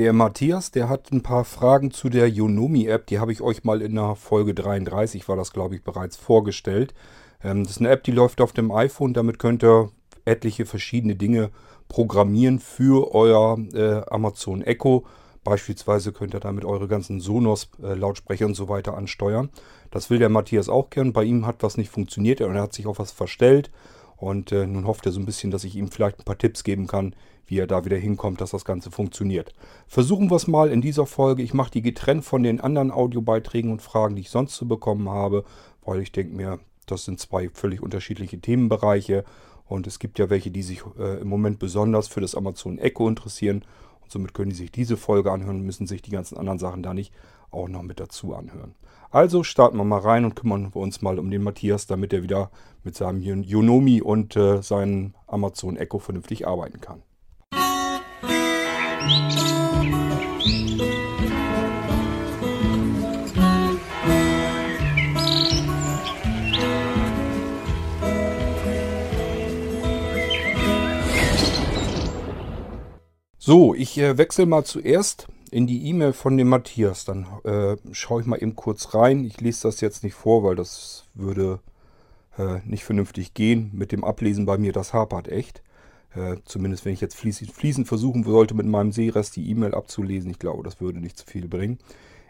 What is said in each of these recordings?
Der Matthias, der hat ein paar Fragen zu der Yonomi-App. Die habe ich euch mal in der Folge 33, war das glaube ich, bereits vorgestellt. Ähm, das ist eine App, die läuft auf dem iPhone. Damit könnt ihr etliche verschiedene Dinge programmieren für euer äh, Amazon Echo. Beispielsweise könnt ihr damit eure ganzen Sonos-Lautsprecher und so weiter ansteuern. Das will der Matthias auch gern. Bei ihm hat was nicht funktioniert und er hat sich auf was verstellt. Und äh, nun hofft er so ein bisschen, dass ich ihm vielleicht ein paar Tipps geben kann, wie er da wieder hinkommt, dass das Ganze funktioniert. Versuchen wir es mal in dieser Folge. Ich mache die getrennt von den anderen Audiobeiträgen und Fragen, die ich sonst zu bekommen habe, weil ich denke mir, das sind zwei völlig unterschiedliche Themenbereiche. Und es gibt ja welche, die sich äh, im Moment besonders für das Amazon Echo interessieren. Und somit können die sich diese Folge anhören und müssen sich die ganzen anderen Sachen da nicht auch noch mit dazu anhören. Also starten wir mal rein und kümmern wir uns mal um den Matthias, damit er wieder mit seinem Yonomi und äh, seinem Amazon Echo vernünftig arbeiten kann. So, ich äh, wechsle mal zuerst in die E-Mail von dem Matthias. Dann äh, schaue ich mal eben kurz rein. Ich lese das jetzt nicht vor, weil das würde äh, nicht vernünftig gehen. Mit dem Ablesen bei mir, das hapert echt. Äh, zumindest wenn ich jetzt fließend, fließend versuchen sollte, mit meinem Sehrest die E-Mail abzulesen. Ich glaube, das würde nicht zu viel bringen.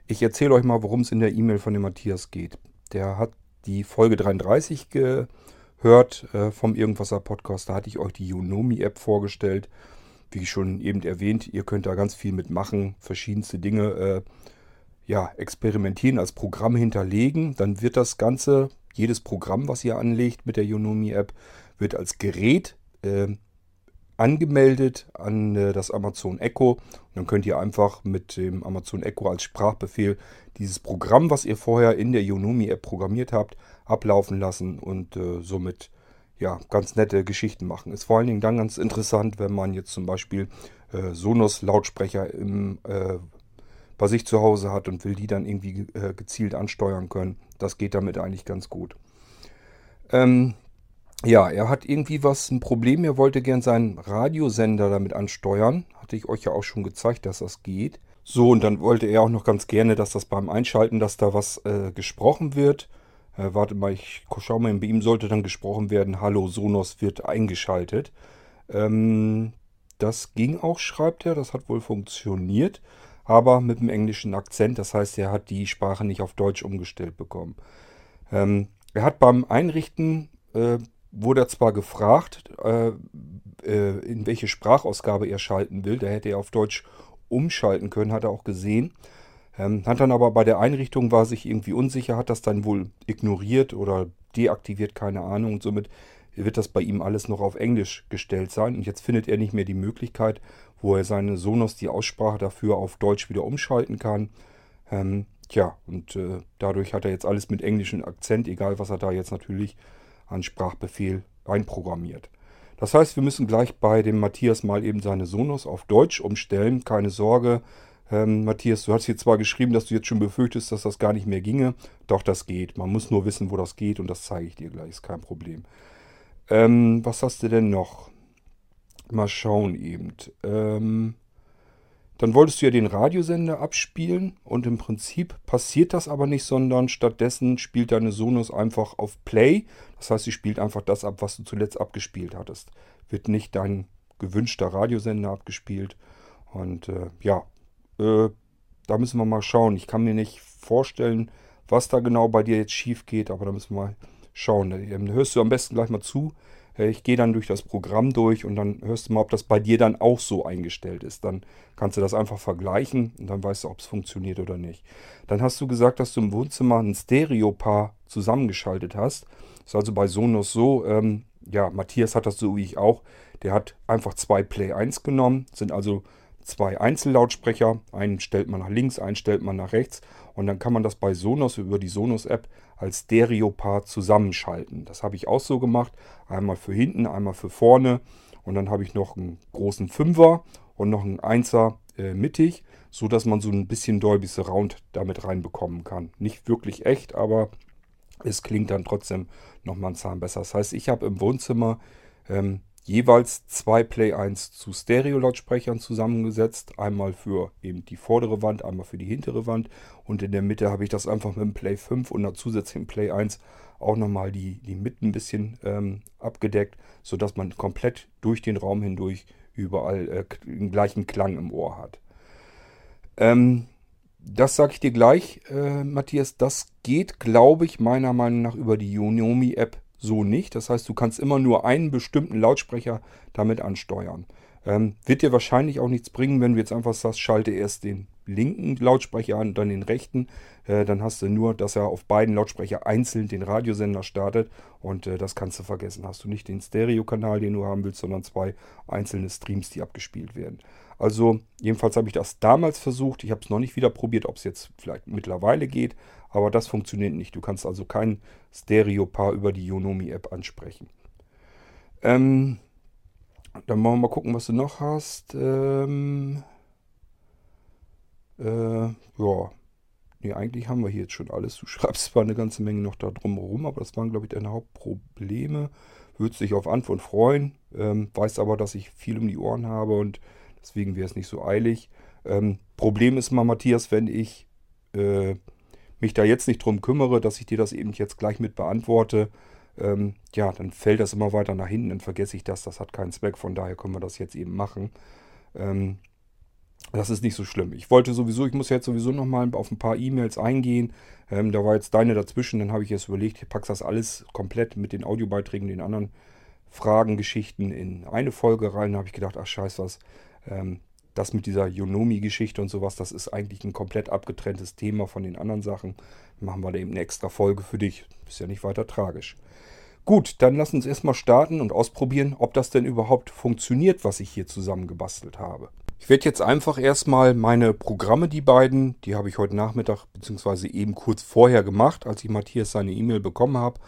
Ich erzähle euch mal, worum es in der E-Mail von dem Matthias geht. Der hat die Folge 33 gehört äh, vom Irgendwasser Podcast. Da hatte ich euch die Unomi-App vorgestellt wie schon eben erwähnt, ihr könnt da ganz viel mitmachen, verschiedenste Dinge äh, ja, experimentieren, als Programm hinterlegen. Dann wird das Ganze, jedes Programm, was ihr anlegt mit der Yonomi-App, wird als Gerät äh, angemeldet an äh, das Amazon Echo. Und dann könnt ihr einfach mit dem Amazon Echo als Sprachbefehl dieses Programm, was ihr vorher in der Yonomi-App programmiert habt, ablaufen lassen und äh, somit ja, ganz nette Geschichten machen. Ist vor allen Dingen dann ganz interessant, wenn man jetzt zum Beispiel äh, Sonos-Lautsprecher äh, bei sich zu Hause hat und will die dann irgendwie äh, gezielt ansteuern können. Das geht damit eigentlich ganz gut. Ähm, ja, er hat irgendwie was, ein Problem. Er wollte gern seinen Radiosender damit ansteuern. Hatte ich euch ja auch schon gezeigt, dass das geht. So, und dann wollte er auch noch ganz gerne, dass das beim Einschalten, dass da was äh, gesprochen wird. Äh, warte mal, ich schaue mal, bei ihm sollte dann gesprochen werden, Hallo, Sonos wird eingeschaltet. Ähm, das ging auch, schreibt er, das hat wohl funktioniert, aber mit einem englischen Akzent. Das heißt, er hat die Sprache nicht auf Deutsch umgestellt bekommen. Ähm, er hat beim Einrichten, äh, wurde er zwar gefragt, äh, äh, in welche Sprachausgabe er schalten will. Da hätte er auf Deutsch umschalten können, hat er auch gesehen. Ähm, hat dann aber bei der Einrichtung war sich irgendwie unsicher, hat das dann wohl ignoriert oder deaktiviert, keine Ahnung. Und somit wird das bei ihm alles noch auf Englisch gestellt sein. Und jetzt findet er nicht mehr die Möglichkeit, wo er seine Sonos die Aussprache dafür auf Deutsch wieder umschalten kann. Ähm, tja, und äh, dadurch hat er jetzt alles mit englischem Akzent, egal was er da jetzt natürlich an Sprachbefehl einprogrammiert. Das heißt, wir müssen gleich bei dem Matthias mal eben seine Sonos auf Deutsch umstellen. Keine Sorge, ähm, Matthias, du hast hier zwar geschrieben, dass du jetzt schon befürchtest, dass das gar nicht mehr ginge. Doch, das geht. Man muss nur wissen, wo das geht und das zeige ich dir gleich. Ist kein Problem. Ähm, was hast du denn noch? Mal schauen eben. Ähm, dann wolltest du ja den Radiosender abspielen und im Prinzip passiert das aber nicht, sondern stattdessen spielt deine Sonos einfach auf Play. Das heißt, sie spielt einfach das ab, was du zuletzt abgespielt hattest. Wird nicht dein gewünschter Radiosender abgespielt. Und äh, ja, äh, da müssen wir mal schauen. Ich kann mir nicht vorstellen, was da genau bei dir jetzt schief geht, aber da müssen wir mal schauen. Ähm, hörst du am besten gleich mal zu. Äh, ich gehe dann durch das Programm durch und dann hörst du mal, ob das bei dir dann auch so eingestellt ist. Dann kannst du das einfach vergleichen und dann weißt du, ob es funktioniert oder nicht. Dann hast du gesagt, dass du im Wohnzimmer ein Stereo-Paar zusammengeschaltet hast. Das ist also bei Sonos so, ähm, ja, Matthias hat das so wie ich auch. Der hat einfach zwei Play 1 genommen, sind also zwei Einzellautsprecher. Einen stellt man nach links, einen stellt man nach rechts. Und dann kann man das bei Sonos über die Sonos-App als Stereo-Paar zusammenschalten. Das habe ich auch so gemacht. Einmal für hinten, einmal für vorne. Und dann habe ich noch einen großen Fünfer und noch einen Einser äh, mittig, so dass man so ein bisschen Dolby Surround damit reinbekommen kann. Nicht wirklich echt, aber es klingt dann trotzdem nochmal ein Zahn besser. Das heißt, ich habe im Wohnzimmer ähm, jeweils zwei Play 1 zu Stereo-Lautsprechern zusammengesetzt. Einmal für eben die vordere Wand, einmal für die hintere Wand. Und in der Mitte habe ich das einfach mit dem Play 5 und einer zusätzlichen Play 1 auch nochmal die, die Mitte ein bisschen ähm, abgedeckt, sodass man komplett durch den Raum hindurch überall äh, den gleichen Klang im Ohr hat. Ähm, das sage ich dir gleich, äh, Matthias. Das geht, glaube ich, meiner Meinung nach über die Yonomi-App so nicht. Das heißt, du kannst immer nur einen bestimmten Lautsprecher damit ansteuern. Ähm, wird dir wahrscheinlich auch nichts bringen, wenn du jetzt einfach sagst, schalte erst den linken Lautsprecher an und dann den rechten. Äh, dann hast du nur, dass er auf beiden Lautsprecher einzeln den Radiosender startet und äh, das kannst du vergessen. Hast du nicht den Stereokanal, den du haben willst, sondern zwei einzelne Streams, die abgespielt werden. Also jedenfalls habe ich das damals versucht. Ich habe es noch nicht wieder probiert, ob es jetzt vielleicht mittlerweile geht, aber das funktioniert nicht. Du kannst also kein Stereo-Paar über die Yonomi-App ansprechen. Ähm, dann wollen wir mal gucken, was du noch hast. Ähm, äh, ja. Nee, eigentlich haben wir hier jetzt schon alles. Du schreibst zwar eine ganze Menge noch da drumherum, aber das waren, glaube ich, deine Hauptprobleme. Würdest dich auf Antwort freuen. Ähm, weißt aber, dass ich viel um die Ohren habe und deswegen wäre es nicht so eilig. Ähm, Problem ist mal, Matthias, wenn ich äh, mich da jetzt nicht drum kümmere, dass ich dir das eben jetzt gleich mit beantworte, ähm, ja, dann fällt das immer weiter nach hinten, dann vergesse ich das, das hat keinen Zweck, von daher können wir das jetzt eben machen. Ähm, das ist nicht so schlimm. Ich wollte sowieso, ich muss jetzt sowieso nochmal auf ein paar E-Mails eingehen. Ähm, da war jetzt deine dazwischen, dann habe ich jetzt überlegt, ich packe das alles komplett mit den Audiobeiträgen, den anderen Fragen, Geschichten in eine Folge rein. Da habe ich gedacht, ach scheiß was, ähm, das mit dieser Yonomi-Geschichte und sowas, das ist eigentlich ein komplett abgetrenntes Thema von den anderen Sachen. Machen wir da eben eine extra Folge für dich. Ist ja nicht weiter tragisch. Gut, dann lass uns erstmal starten und ausprobieren, ob das denn überhaupt funktioniert, was ich hier zusammengebastelt habe. Ich werde jetzt einfach erstmal meine Programme, die beiden, die habe ich heute Nachmittag bzw. eben kurz vorher gemacht, als ich Matthias seine E-Mail bekommen habe.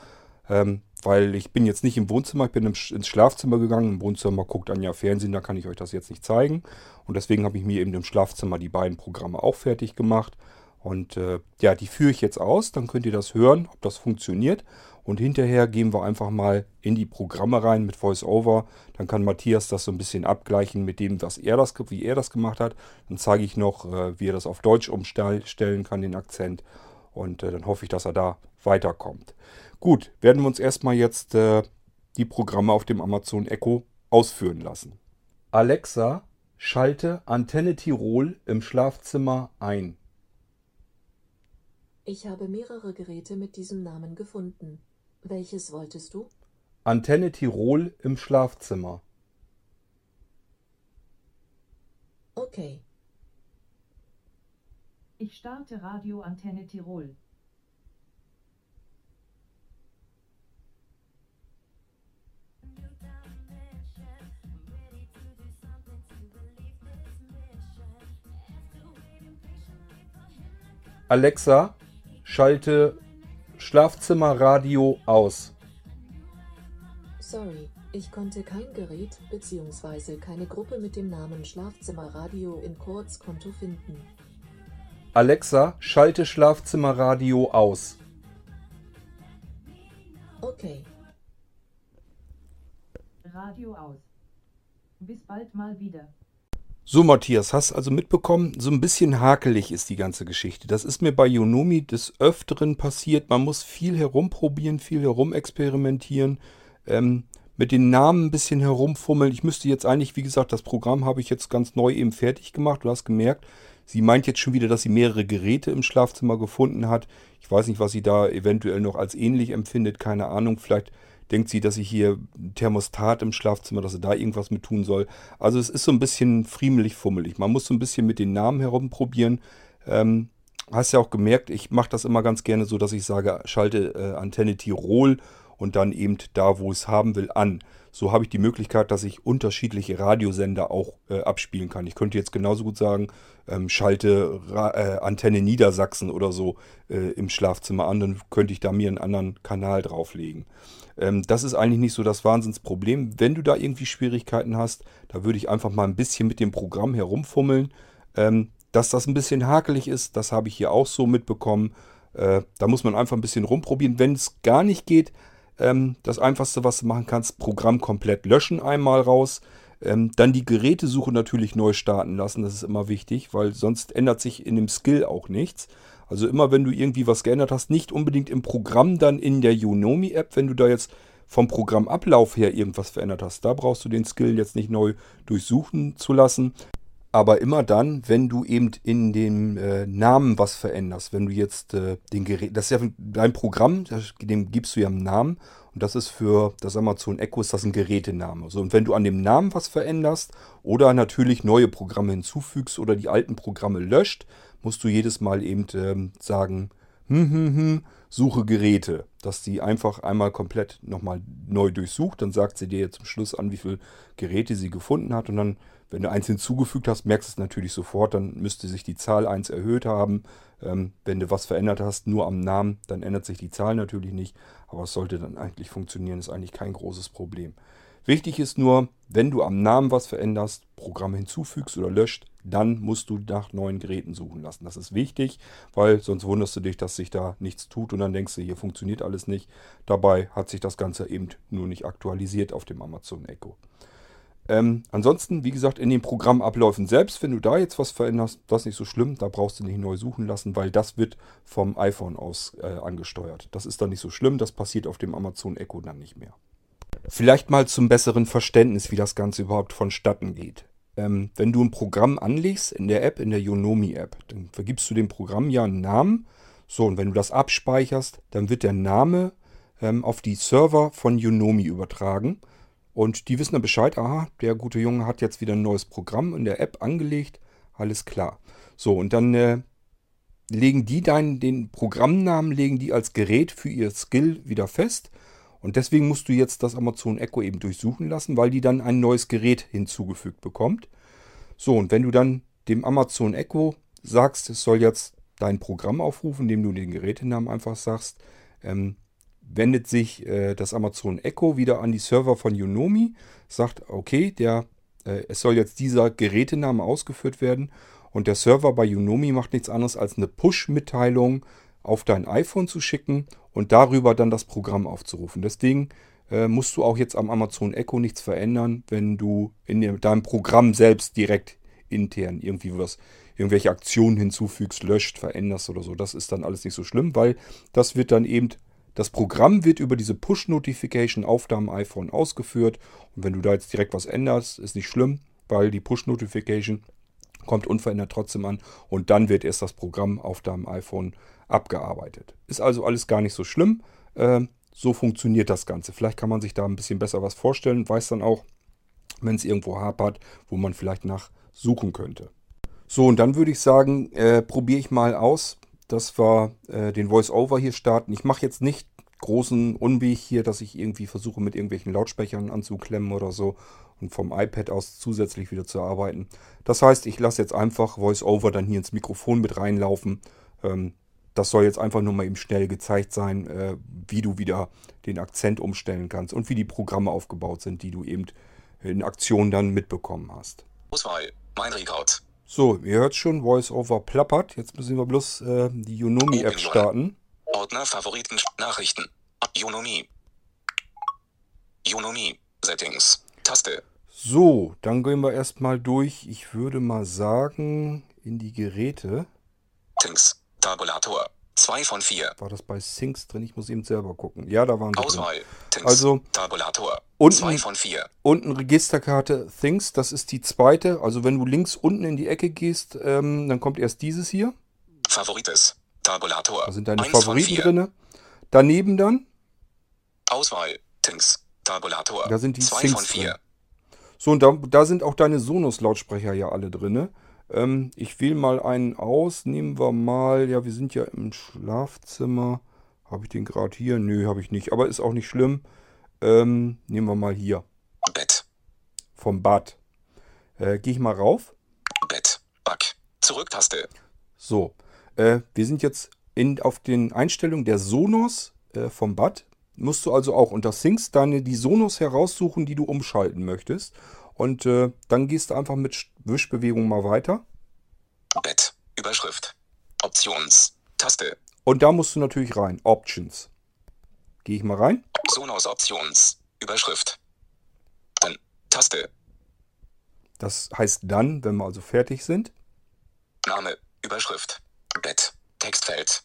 Ähm, weil ich bin jetzt nicht im Wohnzimmer, ich bin ins Schlafzimmer gegangen. Im Wohnzimmer guckt Anja Fernsehen, da kann ich euch das jetzt nicht zeigen. Und deswegen habe ich mir eben im Schlafzimmer die beiden Programme auch fertig gemacht. Und äh, ja, die führe ich jetzt aus, dann könnt ihr das hören, ob das funktioniert. Und hinterher gehen wir einfach mal in die Programme rein mit VoiceOver. Dann kann Matthias das so ein bisschen abgleichen mit dem, was er das, wie er das gemacht hat. Dann zeige ich noch, äh, wie er das auf Deutsch umstellen kann, den Akzent. Und äh, dann hoffe ich, dass er da weiterkommt. Gut, werden wir uns erstmal jetzt äh, die Programme auf dem Amazon Echo ausführen lassen. Alexa, schalte Antenne Tirol im Schlafzimmer ein. Ich habe mehrere Geräte mit diesem Namen gefunden. Welches wolltest du? Antenne Tirol im Schlafzimmer. Okay. Ich starte Radio Antenne Tirol. Alexa, schalte Schlafzimmerradio aus. Sorry, ich konnte kein Gerät bzw. keine Gruppe mit dem Namen Schlafzimmerradio in Kurzkonto finden. Alexa, schalte Schlafzimmerradio aus. Okay. Radio aus. Bis bald mal wieder. So, Matthias, hast also mitbekommen, so ein bisschen hakelig ist die ganze Geschichte. Das ist mir bei Yonomi des Öfteren passiert. Man muss viel herumprobieren, viel herumexperimentieren, ähm, mit den Namen ein bisschen herumfummeln. Ich müsste jetzt eigentlich, wie gesagt, das Programm habe ich jetzt ganz neu eben fertig gemacht. Du hast gemerkt, sie meint jetzt schon wieder, dass sie mehrere Geräte im Schlafzimmer gefunden hat. Ich weiß nicht, was sie da eventuell noch als ähnlich empfindet, keine Ahnung. Vielleicht denkt sie, dass ich hier Thermostat im Schlafzimmer, dass sie da irgendwas mit tun soll. Also es ist so ein bisschen friemelig, fummelig. Man muss so ein bisschen mit den Namen herumprobieren. Ähm, hast ja auch gemerkt, ich mache das immer ganz gerne so, dass ich sage, schalte äh, Antenne Tirol und dann eben da, wo es haben will, an. So habe ich die Möglichkeit, dass ich unterschiedliche Radiosender auch äh, abspielen kann. Ich könnte jetzt genauso gut sagen, ähm, schalte Ra äh, Antenne Niedersachsen oder so äh, im Schlafzimmer an, dann könnte ich da mir einen anderen Kanal drauflegen. Ähm, das ist eigentlich nicht so das Wahnsinnsproblem. Wenn du da irgendwie Schwierigkeiten hast, da würde ich einfach mal ein bisschen mit dem Programm herumfummeln. Ähm, dass das ein bisschen hakelig ist, das habe ich hier auch so mitbekommen. Äh, da muss man einfach ein bisschen rumprobieren. Wenn es gar nicht geht, Ähm, das einfachste, was du machen kannst, Programm komplett löschen einmal raus. Ähm, dann die Gerätesuche natürlich neu starten lassen, das ist immer wichtig, weil sonst ändert sich in dem Skill auch nichts. Also immer wenn du irgendwie was geändert hast, nicht unbedingt im Programm, dann in der Unomi-App, wenn du da jetzt vom Programmablauf her irgendwas verändert hast. Da brauchst du den Skill jetzt nicht neu durchsuchen zu lassen. Aber immer dann, wenn du eben in dem äh, Namen was veränderst, wenn du jetzt äh, den Gerät, das ist ja dein Programm, dem gibst du ja einen Namen und das ist für das Amazon Echo ist das ein Gerätename. So, und wenn du an dem Namen was veränderst oder natürlich neue Programme hinzufügst oder die alten Programme löscht, musst du jedes Mal eben ähm, sagen, hm, hm, hm, suche Geräte, dass die einfach einmal komplett nochmal neu durchsucht. Dann sagt sie dir zum Schluss an, wie viele Geräte sie gefunden hat. Und dann, wenn du eins hinzugefügt hast, merkst du es natürlich sofort. Dann müsste sich die Zahl 1 erhöht haben. Ähm, wenn du was verändert hast, nur am Namen, dann ändert sich die Zahl natürlich nicht. Aber es sollte dann eigentlich funktionieren, ist eigentlich kein großes Problem. Wichtig ist nur, wenn du am Namen was veränderst, Programm hinzufügst oder löscht, dann musst du nach neuen Geräten suchen lassen. Das ist wichtig, weil sonst wunderst du dich, dass sich da nichts tut und dann denkst du, hier funktioniert alles nicht. Dabei hat sich das Ganze eben nur nicht aktualisiert auf dem Amazon Echo. Ähm, ansonsten, wie gesagt, in den Programmabläufen selbst, wenn du da jetzt was veränderst, das ist nicht so schlimm, da brauchst du nicht neu suchen lassen, weil das wird vom iPhone aus äh, angesteuert. Das ist dann nicht so schlimm, das passiert auf dem Amazon Echo dann nicht mehr. Vielleicht mal zum besseren Verständnis, wie das Ganze überhaupt vonstatten geht. Ähm, wenn du ein Programm anlegst in der App, in der Yonomi-App, dann vergibst du dem Programm ja einen Namen. So, und wenn du das abspeicherst, dann wird der Name ähm, auf die Server von Yonomi übertragen. Und die wissen dann Bescheid, aha, der gute Junge hat jetzt wieder ein neues Programm in der App angelegt. Alles klar. So, und dann äh, legen die deinen, den Programmnamen, legen die als Gerät für ihr Skill wieder fest. Und deswegen musst du jetzt das Amazon Echo eben durchsuchen lassen, weil die dann ein neues Gerät hinzugefügt bekommt. So, und wenn du dann dem Amazon Echo sagst, es soll jetzt dein Programm aufrufen, indem du den Gerätenamen einfach sagst, ähm, wendet sich äh, das Amazon Echo wieder an die Server von Unomi, sagt, okay, der, äh, es soll jetzt dieser Gerätename ausgeführt werden und der Server bei Unomi macht nichts anderes als eine Push-Mitteilung auf dein iPhone zu schicken und darüber dann das Programm aufzurufen. Deswegen äh, musst du auch jetzt am Amazon Echo nichts verändern, wenn du in deinem Programm selbst direkt intern irgendwie was, irgendwelche Aktionen hinzufügst, löscht, veränderst oder so. Das ist dann alles nicht so schlimm, weil das wird dann eben, das Programm wird über diese Push-Notification auf deinem iPhone ausgeführt. Und wenn du da jetzt direkt was änderst, ist nicht schlimm, weil die Push-Notification kommt unverändert trotzdem an und dann wird erst das Programm auf deinem iPhone abgearbeitet. Ist also alles gar nicht so schlimm. Äh, so funktioniert das Ganze. Vielleicht kann man sich da ein bisschen besser was vorstellen, weiß dann auch, wenn es irgendwo hapert, wo man vielleicht nach suchen könnte. So, und dann würde ich sagen, äh, probiere ich mal aus, dass wir äh, den Voice-Over hier starten. Ich mache jetzt nicht großen Unweg hier, dass ich irgendwie versuche, mit irgendwelchen Lautsprechern anzuklemmen oder so und vom iPad aus zusätzlich wieder zu arbeiten. Das heißt, ich lasse jetzt einfach VoiceOver dann hier ins Mikrofon mit reinlaufen. Ähm, das soll jetzt einfach nur mal eben schnell gezeigt sein, äh, wie du wieder den Akzent umstellen kannst und wie die Programme aufgebaut sind, die du eben in Aktion dann mitbekommen hast. Auswahl. Mein Rekord. So, ihr hört schon, VoiceOver plappert. Jetzt müssen wir bloß äh, die Unomi-App starten. Ordner Favoriten Nachrichten. Unomi. Unomi. Settings. Taste. So, dann gehen wir erstmal durch. Ich würde mal sagen, in die Geräte. Things. Tabulator. 2 von 4. War das bei Syncs drin? Ich muss eben selber gucken. Ja, da waren sie Auswahl. drin. Things. Also Tabulator. unten- 2 von 4. Unten Registerkarte Things, das ist die zweite. Also wenn du links unten in die Ecke gehst, ähm, dann kommt erst dieses hier. Favorites. Tabulator. Da sind deine 1 von Favoriten 4. drin. Daneben dann, Auswahl. Things. Tabulator. Da sind die 2 Things von 4. so und da, da sind auch deine Sonos-Lautsprecher ja alle drin. Ähm, ich wähle mal einen aus. Nehmen wir mal, ja, wir sind ja im Schlafzimmer. Habe ich den gerade hier? Nö, habe ich nicht. Aber ist auch nicht schlimm. Ähm, nehmen wir mal hier. Bett. Vom Bad. Äh, Gehe ich mal rauf. Bett. Back. Zurücktaste. So, äh, wir sind jetzt in, auf den Einstellungen der Sonos äh, vom Bad. Musst du also auch unter Syncs deine die Sonos heraussuchen, die du umschalten möchtest. Und äh, dann gehst du einfach mit Sch- Wischbewegung mal weiter. Bett. Überschrift. Options. Taste. Und da musst du natürlich rein. Options. Gehe ich mal rein. Sonos Options. Überschrift. Dann. Taste. Das heißt dann, wenn wir also fertig sind. Name. Überschrift. Bett. Textfeld.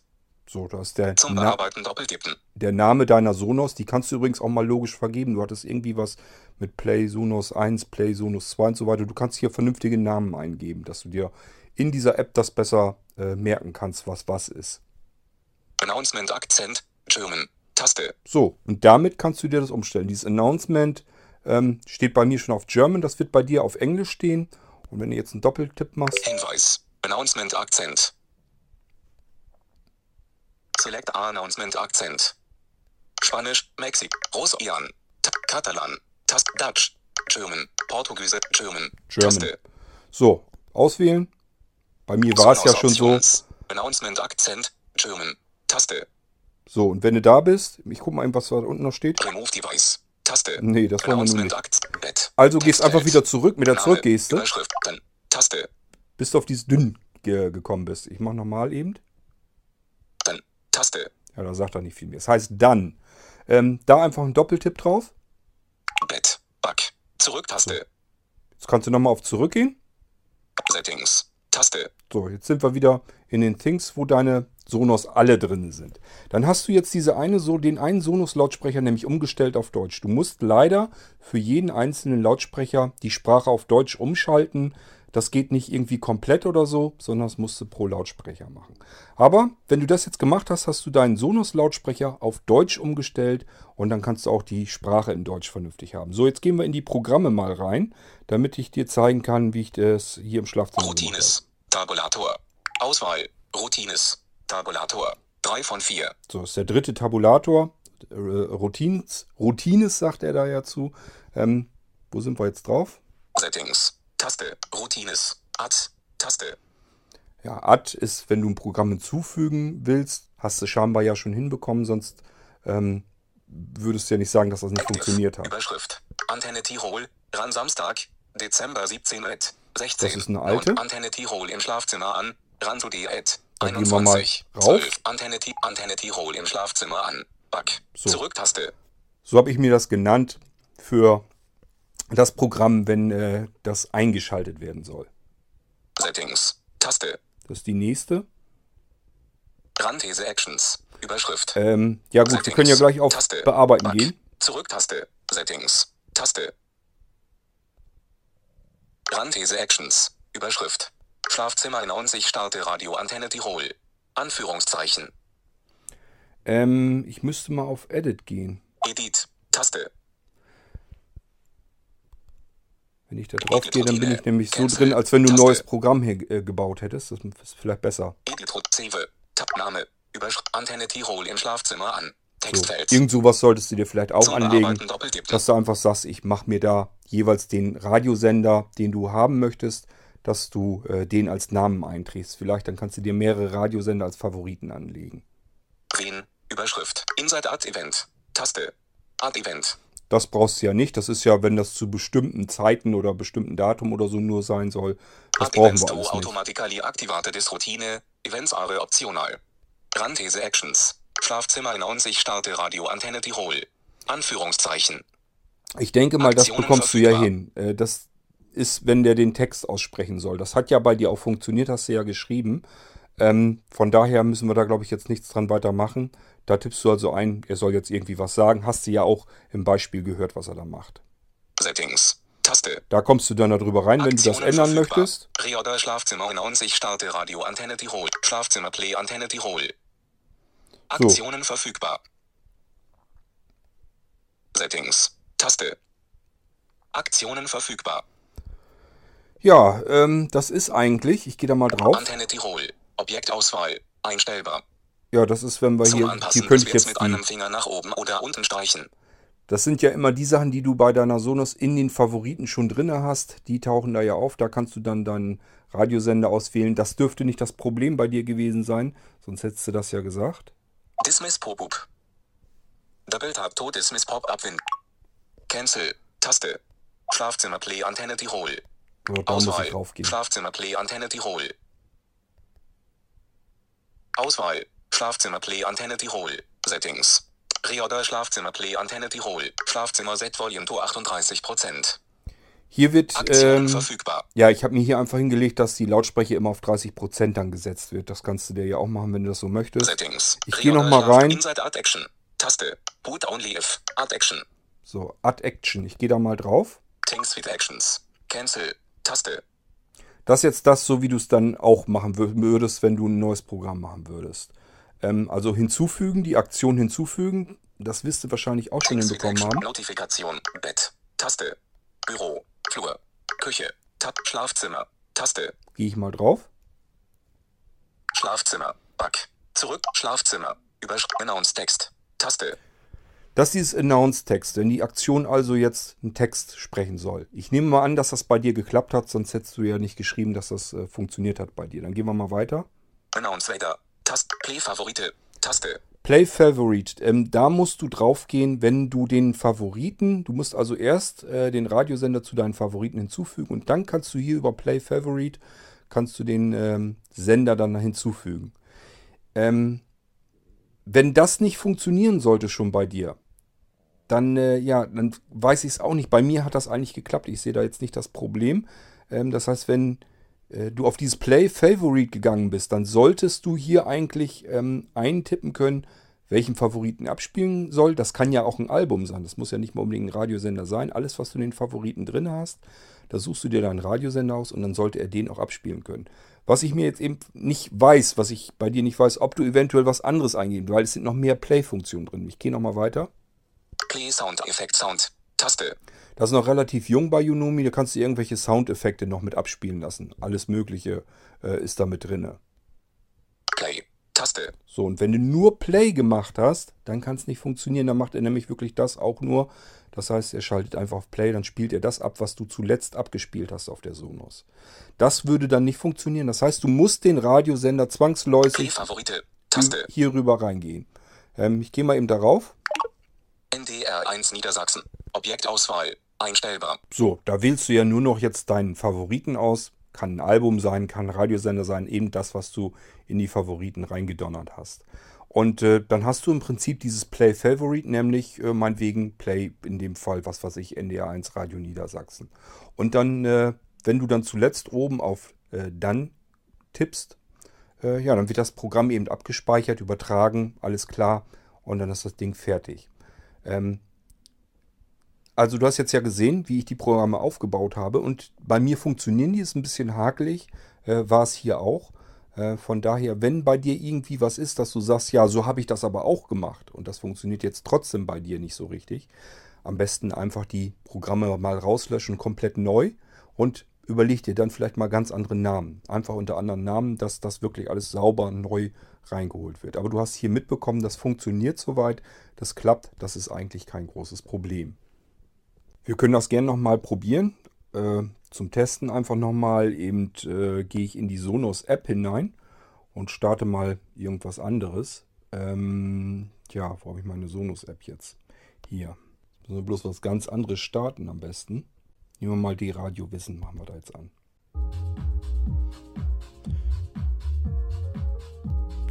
So, da ist der, Zum Na Bearbeiten doppeltippen. der Name deiner Sonos. Die kannst du übrigens auch mal logisch vergeben. Du hattest irgendwie was mit Play Sonos 1, Play Sonos 2 und so weiter. Du kannst hier vernünftige Namen eingeben, dass du dir in dieser App das besser äh, merken kannst, was was ist. Announcement Akzent. German. Taste. So, und damit kannst du dir das umstellen. Dieses Announcement ähm, steht bei mir schon auf German, das wird bei dir auf Englisch stehen. Und wenn du jetzt einen Doppeltipp machst, Hinweis. Announcement Akzent. Select Announcement Akzent. Spanisch, Mexik, Russian, Ta- Katalan, Tast Dutch, German, Portugiese, German, German. Taste. so, auswählen. Bei mir war es ja schon so. Announcement Akzent, German, Taste. So, und wenn du da bist, ich guck mal eben, was da unten noch steht. Remove Device, Taste. Nee, das wollen wir Announcement nicht. Also gehst einfach wieder zurück mit der Zurückgeste, Taste, bis du auf dieses Dünn ge gekommen bist. Ich mach nochmal eben. Taste, Ja, da sagt er nicht viel mehr. Das heißt dann. Ähm, da einfach einen Doppeltipp drauf. Bett, Back, Zurücktaste, Jetzt kannst du nochmal auf Zurückgehen. Settings, Taste, So, jetzt sind wir wieder in den Things, wo deine Sonos alle drin sind. Dann hast du jetzt diese eine so den einen Sonos Lautsprecher nämlich umgestellt auf Deutsch. Du musst leider für jeden einzelnen Lautsprecher die Sprache auf Deutsch umschalten. Das geht nicht irgendwie komplett oder so, sondern das musst du pro Lautsprecher machen. Aber wenn du das jetzt gemacht hast, hast du deinen Sonos Lautsprecher auf Deutsch umgestellt und dann kannst du auch die Sprache in Deutsch vernünftig haben. So, jetzt gehen wir in die Programme mal rein, damit ich dir zeigen kann, wie ich das hier im Schlafzimmer. Routines, Tabulator, Auswahl, Routines, Tabulator, 3 von 4, So, ist der dritte Tabulator. Äh, Routines, Routines sagt er da ja zu. Ähm, wo sind wir jetzt drauf? Settings, Taste, Routines, Add, Taste, Ja, Add ist, wenn du ein Programm hinzufügen willst, hast du scheinbar ja schon hinbekommen, sonst ähm, würdest du ja nicht sagen, dass das nicht funktioniert hat. Überschrift, Antenne Tirol, ran Samstag, Dezember 17 at 16. Das ist eine alte. Und Antenne Tirol im Schlafzimmer an, ran zu die at Da gehen wir mal 21, rauf. 12, Antenne, Antenne Tirol im Schlafzimmer an, Back, So. Zurücktaste, So habe ich mir das genannt für das Programm, wenn äh, das eingeschaltet werden soll. Settings, Taste, Das ist die nächste. Randthese Actions, Überschrift, Ähm, ja gut, wir Settings, können ja gleich auf Taste, Bearbeiten Back, gehen. Zurücktaste, Settings, Taste. Randthese Actions, Überschrift. Schlafzimmer 90 starte Radio Antenne Tirol. Anführungszeichen. Ähm, ich müsste mal auf Edit gehen. Edit, Taste. Wenn ich da drauf gehe, dann bin ich nämlich so drin, als wenn du ein neues Programm hier äh, gebaut hättest. Das ist vielleicht besser. Tabname, Überschrift. Antenne Tirol im Schlafzimmer an. So. Textfeld. Irgend sowas solltest du dir vielleicht auch anlegen, dass du einfach sagst, ich mache mir da jeweils den Radiosender, den du haben möchtest, dass du äh, den als Namen einträgst. Vielleicht dann kannst du dir mehrere Radiosender als Favoriten anlegen. Drehen, Überschrift. Inside Ad Event. Taste. Ad Event. Das brauchst du ja nicht. Das ist ja, wenn das zu bestimmten Zeiten oder bestimmten Datum oder so nur sein soll. Das brauchen wir nicht. automatically activate des Routine. Events are optional. Randthese Actions. Schlafzimmer 90 starte Radio Antenne Tirol. Anführungszeichen. Ich denke mal, das Aktionen bekommst du ja verfügbar. hin. Äh, Das ist, wenn der den Text aussprechen soll. Das hat ja bei dir auch funktioniert, hast du ja geschrieben. Ähm, von daher müssen wir da, glaube ich, jetzt nichts dran weitermachen. Da tippst du also ein, er soll jetzt irgendwie was sagen. Hast du ja auch im Beispiel gehört, was er da macht. Settings. Taste. Da kommst du dann darüber rein, wenn du das Aktionen ändern verfügbar. möchtest. Reorder Schlafzimmer 90 starte Radio Antenne Tirol. Schlafzimmer Play Antenne Tirol. Aktionen verfügbar. Settings. Taste. Aktionen verfügbar. Ja, ähm, das ist eigentlich, ich gehe da mal drauf. Antenne Tirol. Objektauswahl. Einstellbar. Ja, das ist, wenn wir Zum hier, Anpassen hier könnte ich jetzt mit einem Finger nach oben oder unten streichen. Das sind ja immer die Sachen, die du bei deiner Sonos in den Favoriten schon drinne hast. Die tauchen da ja auf. Da kannst du dann deinen Radiosender auswählen. Das dürfte nicht das Problem bei dir gewesen sein. Sonst hättest du das ja gesagt. Dismiss Pop-up. Double Tap to Dismiss Pop-up Win. Cancel. Taste. Schlafzimmer Play Antenne Tirol. So, Auswahl. Schlafzimmer Play Antenne Tirol. Auswahl. Schlafzimmer Play Antenne Tirol. Settings. Reorder Schlafzimmer Play Antenne Tirol. Schlafzimmer Set Volume to 38%. Hier wird, ähm, ja, ich habe mir hier einfach hingelegt, dass die Lautsprecher immer auf 30% dann gesetzt wird. Das kannst du dir ja auch machen, wenn du das so möchtest. Settings. Ich geh noch Reorder mal Schlaf- rein. Inside Art Action. Taste. Boot Only If. Art Action. So, Add Action. Ich gehe da mal drauf. Things with Actions. Cancel. Taste. Das ist jetzt das, so wie du es dann auch machen wür- würdest, wenn du ein neues Programm machen würdest. Ähm, also hinzufügen, die Aktion hinzufügen, das wirst du wahrscheinlich auch schon hinbekommen haben. Notifikation. Bett. Taste. Büro. Flur. Küche. Tab. Schlafzimmer. Taste. Gehe ich mal drauf. Schlafzimmer. Back. Zurück. Schlafzimmer. Übersch Announce Text. Taste. Das ist dieses Announce-Text, wenn die Aktion also jetzt einen Text sprechen soll. Ich nehme mal an, dass das bei dir geklappt hat, sonst hättest du ja nicht geschrieben, dass das äh, funktioniert hat bei dir. Dann gehen wir mal weiter. Announce Weather. Taste. Play Favorite. Taste. Play Favorite. Ähm, da musst du draufgehen, wenn du den Favoriten, du musst also erst äh, den Radiosender zu deinen Favoriten hinzufügen und dann kannst du hier über Play Favorite, kannst du den ähm, Sender dann hinzufügen. Ähm, wenn das nicht funktionieren sollte schon bei dir, dann, äh, ja, dann weiß ich es auch nicht. Bei mir hat das eigentlich geklappt. Ich sehe da jetzt nicht das Problem. Ähm, das heißt, wenn äh, du auf dieses Play Favorite gegangen bist, dann solltest du hier eigentlich ähm, eintippen können, welchen Favoriten abspielen soll. Das kann ja auch ein Album sein. Das muss ja nicht mal unbedingt ein Radiosender sein. Alles, was du in den Favoriten drin hast, da suchst du dir deinen Radiosender aus und dann sollte er den auch abspielen können. Was ich mir jetzt eben nicht weiß, was ich bei dir nicht weiß, ob du eventuell was anderes eingeben, weil es sind noch mehr Play-Funktionen drin. Ich gehe nochmal weiter. Play Sound Effect Sound. Taste. Das ist noch relativ jung bei Unomi. Da kannst du irgendwelche Soundeffekte noch mit abspielen lassen. Alles Mögliche äh, ist da mit drin. Play. Taste. So, und wenn du nur Play gemacht hast, dann kann es nicht funktionieren. Dann macht er nämlich wirklich das auch nur. Das heißt, er schaltet einfach auf Play, dann spielt er das ab, was du zuletzt abgespielt hast auf der Sonos. Das würde dann nicht funktionieren. Das heißt, du musst den Radiosender zwangsläufig hier rüber reingehen. Ähm, ich gehe mal eben darauf. NDR 1 Niedersachsen. Objektauswahl. Einstellbar. So, da wählst du ja nur noch jetzt deinen Favoriten aus. Kann ein Album sein, kann ein Radiosender sein, eben das, was du in die Favoriten reingedonnert hast. Und äh, dann hast du im Prinzip dieses Play Favorite, nämlich äh, meinetwegen Play in dem Fall, was weiß ich, NDR 1 Radio Niedersachsen. Und dann, äh, wenn du dann zuletzt oben auf äh, Dann tippst, äh, ja, dann wird das Programm eben abgespeichert, übertragen, alles klar und dann ist das Ding fertig. Ähm, also du hast jetzt ja gesehen, wie ich die Programme aufgebaut habe und bei mir funktionieren die, ist ein bisschen hakelig, äh, war es hier auch. Äh, von daher, wenn bei dir irgendwie was ist, dass du sagst, ja, so habe ich das aber auch gemacht und das funktioniert jetzt trotzdem bei dir nicht so richtig, am besten einfach die Programme mal rauslöschen, komplett neu und überleg dir dann vielleicht mal ganz andere Namen. Einfach unter anderen Namen, dass das wirklich alles sauber neu reingeholt wird. Aber du hast hier mitbekommen, das funktioniert soweit, das klappt, das ist eigentlich kein großes Problem. Wir können das gerne nochmal probieren. Äh, zum Testen einfach nochmal eben äh, gehe ich in die Sonos App hinein und starte mal irgendwas anderes. Ähm, ja, wo habe ich meine Sonos App jetzt? Hier. Müssen wir bloß was ganz anderes starten am besten. Nehmen wir mal die Radio Wissen, machen wir da jetzt an.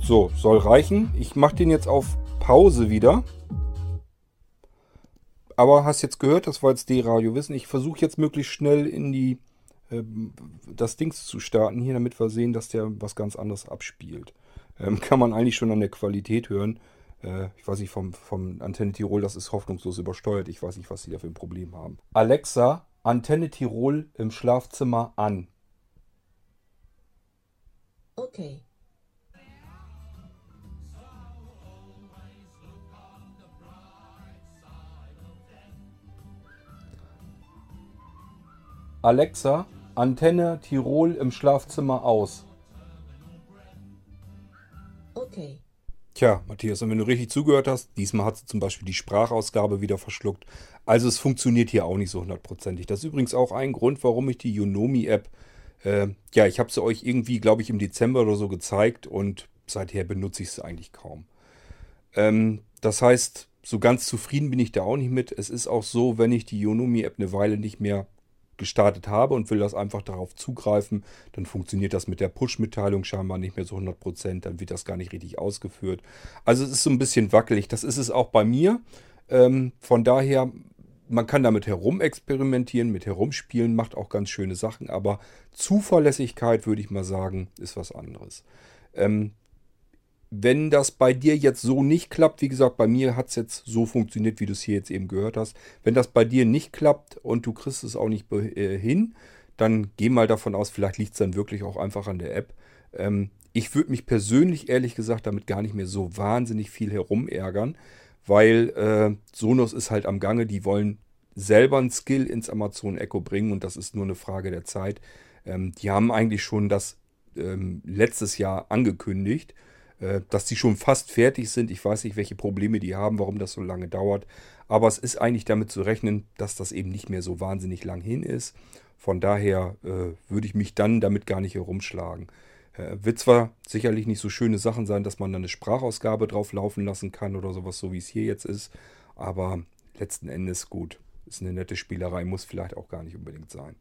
So, soll reichen. Ich mache den jetzt auf Pause wieder. Aber hast jetzt gehört, das war jetzt D-Radio Wissen. Ich versuche jetzt möglichst schnell in die ähm, das Dings zu starten hier, damit wir sehen, dass der was ganz anderes abspielt. Ähm, kann man eigentlich schon an der Qualität hören. Äh, ich weiß nicht, vom, vom Antenne Tirol, das ist hoffnungslos übersteuert. Ich weiß nicht, was sie da für ein Problem haben. Alexa, Antenne Tirol im Schlafzimmer an. Okay. Alexa, Antenne Tirol im Schlafzimmer aus. Okay. Tja, Matthias, und wenn du richtig zugehört hast, diesmal hat sie zum Beispiel die Sprachausgabe wieder verschluckt. Also es funktioniert hier auch nicht so hundertprozentig. Das ist übrigens auch ein Grund, warum ich die Unomi-App, äh, ja, ich habe sie euch irgendwie, glaube ich, im Dezember oder so gezeigt und seither benutze ich sie eigentlich kaum. Ähm, das heißt, so ganz zufrieden bin ich da auch nicht mit. Es ist auch so, wenn ich die Unomi-App eine Weile nicht mehr gestartet habe und will das einfach darauf zugreifen, dann funktioniert das mit der Push-Mitteilung scheinbar nicht mehr so 100%, dann wird das gar nicht richtig ausgeführt. Also es ist so ein bisschen wackelig, das ist es auch bei mir. Ähm, von daher, man kann damit herumexperimentieren, mit herumspielen, macht auch ganz schöne Sachen, aber Zuverlässigkeit, würde ich mal sagen, ist was anderes. Ähm, wenn das bei dir jetzt so nicht klappt, wie gesagt, bei mir hat es jetzt so funktioniert, wie du es hier jetzt eben gehört hast. Wenn das bei dir nicht klappt und du kriegst es auch nicht äh, hin, dann geh mal davon aus, vielleicht liegt es dann wirklich auch einfach an der App. Ähm, ich würde mich persönlich, ehrlich gesagt, damit gar nicht mehr so wahnsinnig viel herumärgern, weil äh, Sonos ist halt am Gange, die wollen selber ein Skill ins Amazon Echo bringen und das ist nur eine Frage der Zeit. Ähm, die haben eigentlich schon das ähm, letztes Jahr angekündigt dass die schon fast fertig sind. Ich weiß nicht, welche Probleme die haben, warum das so lange dauert. Aber es ist eigentlich damit zu rechnen, dass das eben nicht mehr so wahnsinnig lang hin ist. Von daher äh, würde ich mich dann damit gar nicht herumschlagen. Äh, wird zwar sicherlich nicht so schöne Sachen sein, dass man dann eine Sprachausgabe drauf laufen lassen kann oder sowas, so wie es hier jetzt ist. Aber letzten Endes gut. Ist eine nette Spielerei, muss vielleicht auch gar nicht unbedingt sein.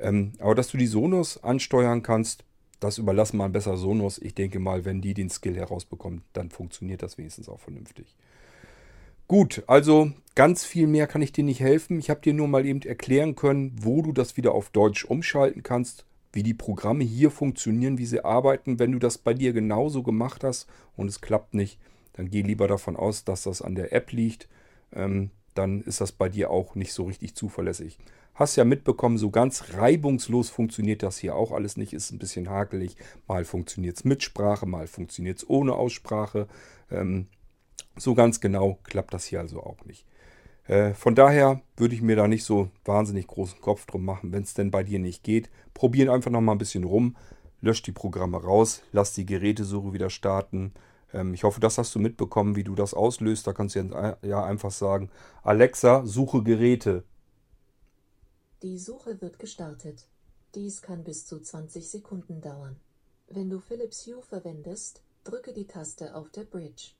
Ähm, aber dass du die Sonos ansteuern kannst, das überlassen wir besser Sonos. Ich denke mal, wenn die den Skill herausbekommen, dann funktioniert das wenigstens auch vernünftig. Gut, also ganz viel mehr kann ich dir nicht helfen. Ich habe dir nur mal eben erklären können, wo du das wieder auf Deutsch umschalten kannst, wie die Programme hier funktionieren, wie sie arbeiten. Wenn du das bei dir genauso gemacht hast und es klappt nicht, dann geh lieber davon aus, dass das an der App liegt. Ähm, dann ist das bei dir auch nicht so richtig zuverlässig. Hast ja mitbekommen, so ganz reibungslos funktioniert das hier auch alles nicht. Ist ein bisschen hakelig. Mal funktioniert es mit Sprache, mal funktioniert es ohne Aussprache. Ähm, so ganz genau klappt das hier also auch nicht. Äh, von daher würde ich mir da nicht so wahnsinnig großen Kopf drum machen, wenn es denn bei dir nicht geht. Probieren einfach noch mal ein bisschen rum. Lösch die Programme raus, lass die Gerätesuche wieder starten. Ähm, ich hoffe, das hast du mitbekommen, wie du das auslöst. Da kannst du ja einfach sagen, Alexa, suche Geräte. Die Suche wird gestartet. Dies kann bis zu 20 Sekunden dauern. Wenn du Philips Hue verwendest, drücke die Taste auf der Bridge.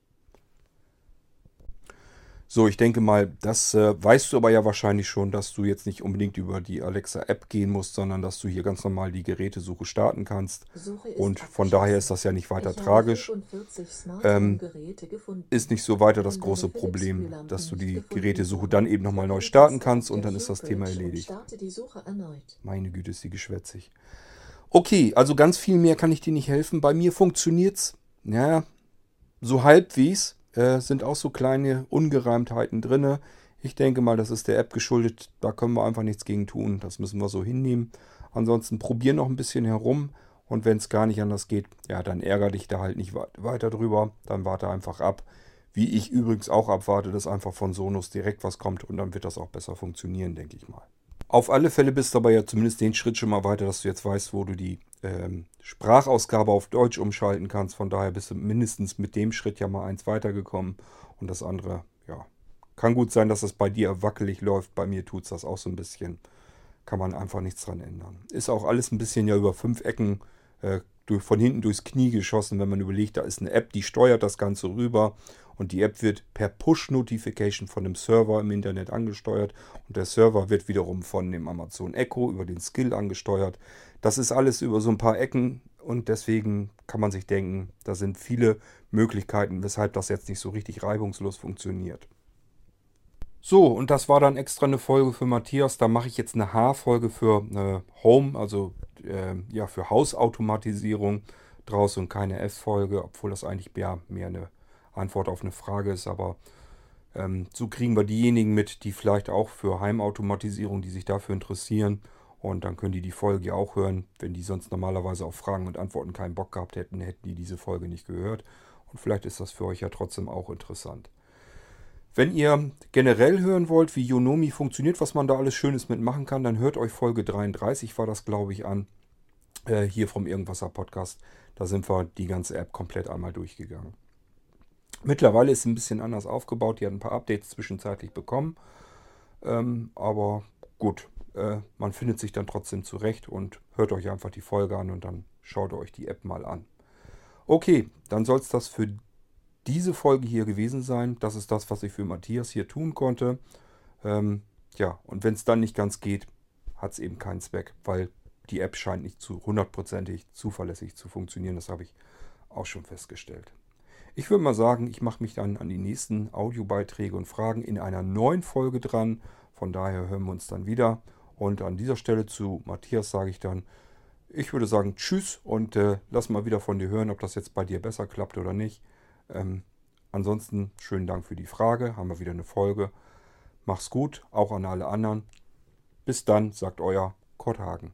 So, ich denke mal, das äh, weißt du aber ja wahrscheinlich schon, dass du jetzt nicht unbedingt über die Alexa-App gehen musst, sondern dass du hier ganz normal die Gerätesuche starten kannst. Und von daher ist das ja nicht weiter tragisch. Ähm, ist nicht so weiter das große Problem, dass du die Gerätesuche dann eben nochmal neu starten kannst und dann ist das Thema erledigt. Meine Güte, ist die geschwätzig. Okay, also ganz viel mehr kann ich dir nicht helfen. Bei mir funktioniert es, ja, so halbwegs. Äh, sind auch so kleine Ungereimtheiten drin. Ich denke mal, das ist der App geschuldet. Da können wir einfach nichts gegen tun. Das müssen wir so hinnehmen. Ansonsten probier noch ein bisschen herum. Und wenn es gar nicht anders geht, ja, dann ärgere dich da halt nicht weiter drüber. Dann warte einfach ab. Wie ich übrigens auch abwarte, dass einfach von Sonos direkt was kommt. Und dann wird das auch besser funktionieren, denke ich mal. Auf alle Fälle bist du aber ja zumindest den Schritt schon mal weiter, dass du jetzt weißt, wo du die ähm, Sprachausgabe auf Deutsch umschalten kannst. Von daher bist du mindestens mit dem Schritt ja mal eins weitergekommen. Und das andere, ja, kann gut sein, dass das bei dir wackelig läuft. Bei mir tut es das auch so ein bisschen. Kann man einfach nichts dran ändern. Ist auch alles ein bisschen ja über fünf Ecken äh, durch, von hinten durchs Knie geschossen, wenn man überlegt, da ist eine App, die steuert das Ganze rüber und die App wird per Push-Notification von dem Server im Internet angesteuert und der Server wird wiederum von dem Amazon Echo über den Skill angesteuert. Das ist alles über so ein paar Ecken und deswegen kann man sich denken, da sind viele Möglichkeiten, weshalb das jetzt nicht so richtig reibungslos funktioniert. So, und das war dann extra eine Folge für Matthias. Da mache ich jetzt eine H-Folge für äh, Home, also äh, ja, für Hausautomatisierung draus und keine F-Folge, obwohl das eigentlich ja, mehr eine Antwort auf eine Frage ist, aber ähm, so kriegen wir diejenigen mit, die vielleicht auch für Heimautomatisierung, die sich dafür interessieren. Und dann können die die Folge auch hören. Wenn die sonst normalerweise auf Fragen und Antworten keinen Bock gehabt hätten, hätten die diese Folge nicht gehört. Und vielleicht ist das für euch ja trotzdem auch interessant. Wenn ihr generell hören wollt, wie Yonomi funktioniert, was man da alles Schönes mitmachen kann, dann hört euch Folge 33, war das glaube ich an, äh, hier vom Irgendwasser Podcast. Da sind wir die ganze App komplett einmal durchgegangen. Mittlerweile ist es ein bisschen anders aufgebaut. Die hat ein paar Updates zwischenzeitlich bekommen. Ähm, aber gut, äh, man findet sich dann trotzdem zurecht und hört euch einfach die Folge an und dann schaut euch die App mal an. Okay, dann soll es das für diese Folge hier gewesen sein. Das ist das, was ich für Matthias hier tun konnte. Ähm, ja, und wenn es dann nicht ganz geht, hat es eben keinen Zweck, weil die App scheint nicht zu hundertprozentig zuverlässig zu funktionieren. Das habe ich auch schon festgestellt. Ich würde mal sagen, ich mache mich dann an die nächsten Audiobeiträge und Fragen in einer neuen Folge dran. Von daher hören wir uns dann wieder. Und an dieser Stelle zu Matthias sage ich dann, ich würde sagen Tschüss und äh, lass mal wieder von dir hören, ob das jetzt bei dir besser klappt oder nicht. Ähm, ansonsten schönen Dank für die Frage. Haben wir wieder eine Folge. Mach's gut, auch an alle anderen. Bis dann, sagt euer Kurt Hagen.